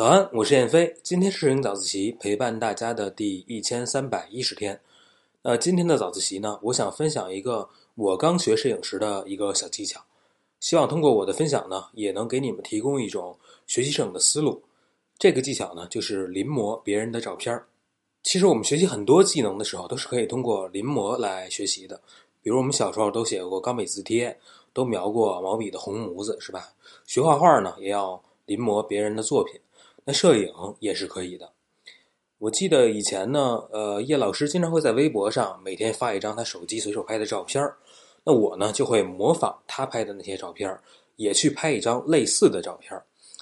早安，我是燕飞。今天是摄影早自习陪伴大家的第一千三百一十天。呃，今天的早自习呢，我想分享一个我刚学摄影时的一个小技巧，希望通过我的分享呢，也能给你们提供一种学习摄影的思路。这个技巧呢，就是临摹别人的照片其实我们学习很多技能的时候，都是可以通过临摹来学习的。比如我们小时候都写过钢笔字帖，都描过毛笔的红模子，是吧？学画画呢，也要临摹别人的作品。那摄影也是可以的。我记得以前呢，呃，叶老师经常会在微博上每天发一张他手机随手拍的照片那我呢就会模仿他拍的那些照片也去拍一张类似的照片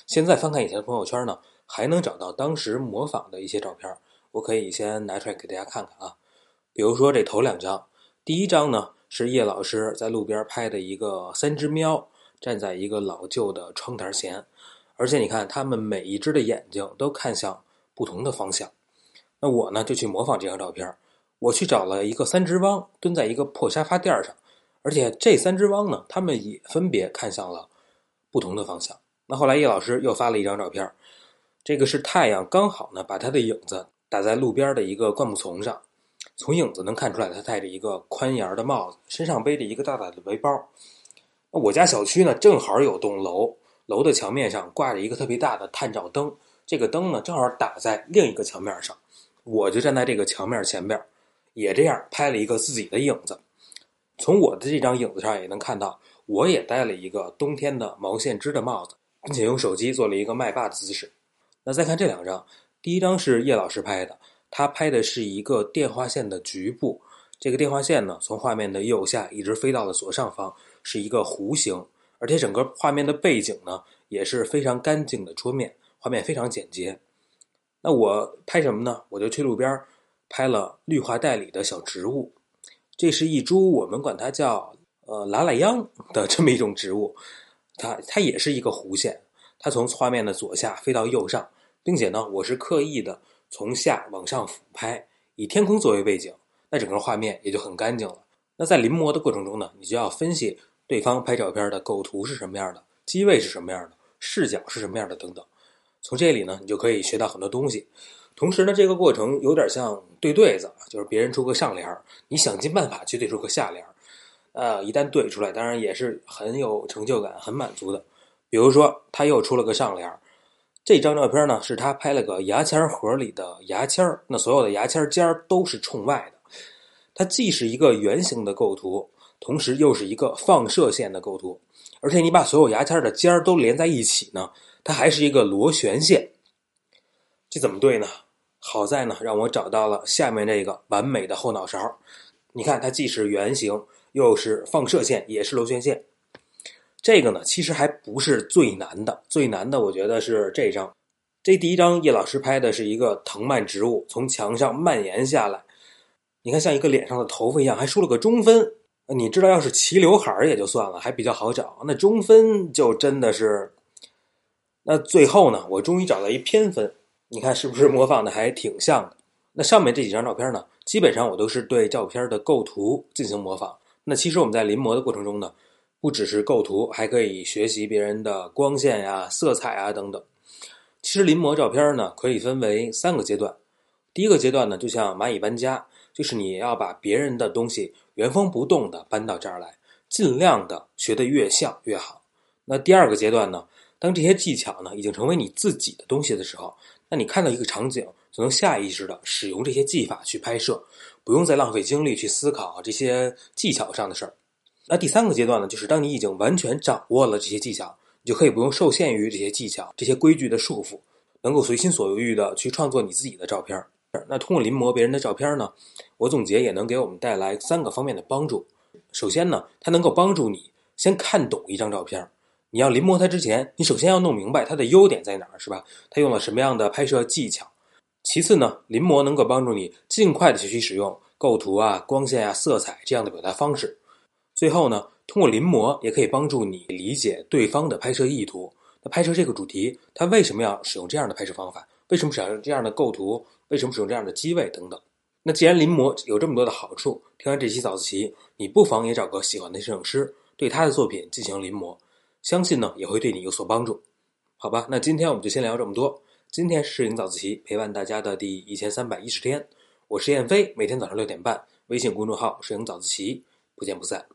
现在翻看以前的朋友圈呢，还能找到当时模仿的一些照片我可以先拿出来给大家看看啊。比如说这头两张，第一张呢是叶老师在路边拍的一个三只喵站在一个老旧的窗台前。而且你看，它们每一只的眼睛都看向不同的方向。那我呢，就去模仿这张照片我去找了一个三只汪蹲在一个破沙发垫上，而且这三只汪呢，它们也分别看向了不同的方向。那后来叶老师又发了一张照片这个是太阳刚好呢把他的影子打在路边的一个灌木丛上，从影子能看出来，他戴着一个宽檐的帽子，身上背着一个大大的背包。那我家小区呢，正好有栋楼。楼的墙面上挂着一个特别大的探照灯，这个灯呢正好打在另一个墙面上，我就站在这个墙面前边，也这样拍了一个自己的影子。从我的这张影子上也能看到，我也戴了一个冬天的毛线织的帽子，并且用手机做了一个麦霸的姿势。那再看这两张，第一张是叶老师拍的，他拍的是一个电话线的局部，这个电话线呢从画面的右下一直飞到了左上方，是一个弧形。而且整个画面的背景呢也是非常干净的桌面，画面非常简洁。那我拍什么呢？我就去路边拍了绿化带里的小植物。这是一株我们管它叫呃拉拉秧的这么一种植物，它它也是一个弧线，它从画面的左下飞到右上，并且呢我是刻意的从下往上俯拍，以天空作为背景，那整个画面也就很干净了。那在临摹的过程中呢，你就要分析。对方拍照片的构图是什么样的？机位是什么样的？视角是什么样的？等等，从这里呢，你就可以学到很多东西。同时呢，这个过程有点像对对子，就是别人出个上联你想尽办法去对出个下联呃，一旦对出来，当然也是很有成就感、很满足的。比如说，他又出了个上联这张照片呢，是他拍了个牙签盒里的牙签那所有的牙签尖都是冲外的。它既是一个圆形的构图。同时又是一个放射线的构图，而且你把所有牙签的尖儿都连在一起呢，它还是一个螺旋线。这怎么对呢？好在呢，让我找到了下面这个完美的后脑勺。你看，它既是圆形，又是放射线，也是螺旋线。这个呢，其实还不是最难的，最难的我觉得是这张。这第一张叶老师拍的是一个藤蔓植物从墙上蔓延下来，你看像一个脸上的头发一样，还梳了个中分。你知道，要是齐刘海儿也就算了，还比较好找。那中分就真的是……那最后呢，我终于找到一偏分，你看是不是模仿的还挺像的？那上面这几张照片呢，基本上我都是对照片的构图进行模仿。那其实我们在临摹的过程中呢，不只是构图，还可以学习别人的光线呀、色彩啊等等。其实临摹照片呢，可以分为三个阶段。第一个阶段呢，就像蚂蚁搬家，就是你要把别人的东西。原封不动的搬到这儿来，尽量的学得越像越好。那第二个阶段呢？当这些技巧呢已经成为你自己的东西的时候，那你看到一个场景，就能下意识的使用这些技法去拍摄，不用再浪费精力去思考这些技巧上的事儿。那第三个阶段呢，就是当你已经完全掌握了这些技巧，你就可以不用受限于这些技巧、这些规矩的束缚，能够随心所欲的去创作你自己的照片。那通过临摹别人的照片呢，我总结也能给我们带来三个方面的帮助。首先呢，它能够帮助你先看懂一张照片。你要临摹它之前，你首先要弄明白它的优点在哪儿，是吧？它用了什么样的拍摄技巧？其次呢，临摹能够帮助你尽快的学习使用构图啊、光线啊、色彩这样的表达方式。最后呢，通过临摹也可以帮助你理解对方的拍摄意图。那拍摄这个主题，他为什么要使用这样的拍摄方法？为什么使用这样的构图？为什么使用这样的机位等等？那既然临摹有这么多的好处，听完这期早自习，你不妨也找个喜欢的摄影师，对他的作品进行临摹，相信呢也会对你有所帮助。好吧，那今天我们就先聊这么多，今天是摄影早自习陪伴大家的第一千三百一十天，我是燕飞，每天早上六点半，微信公众号“摄影早自习”，不见不散。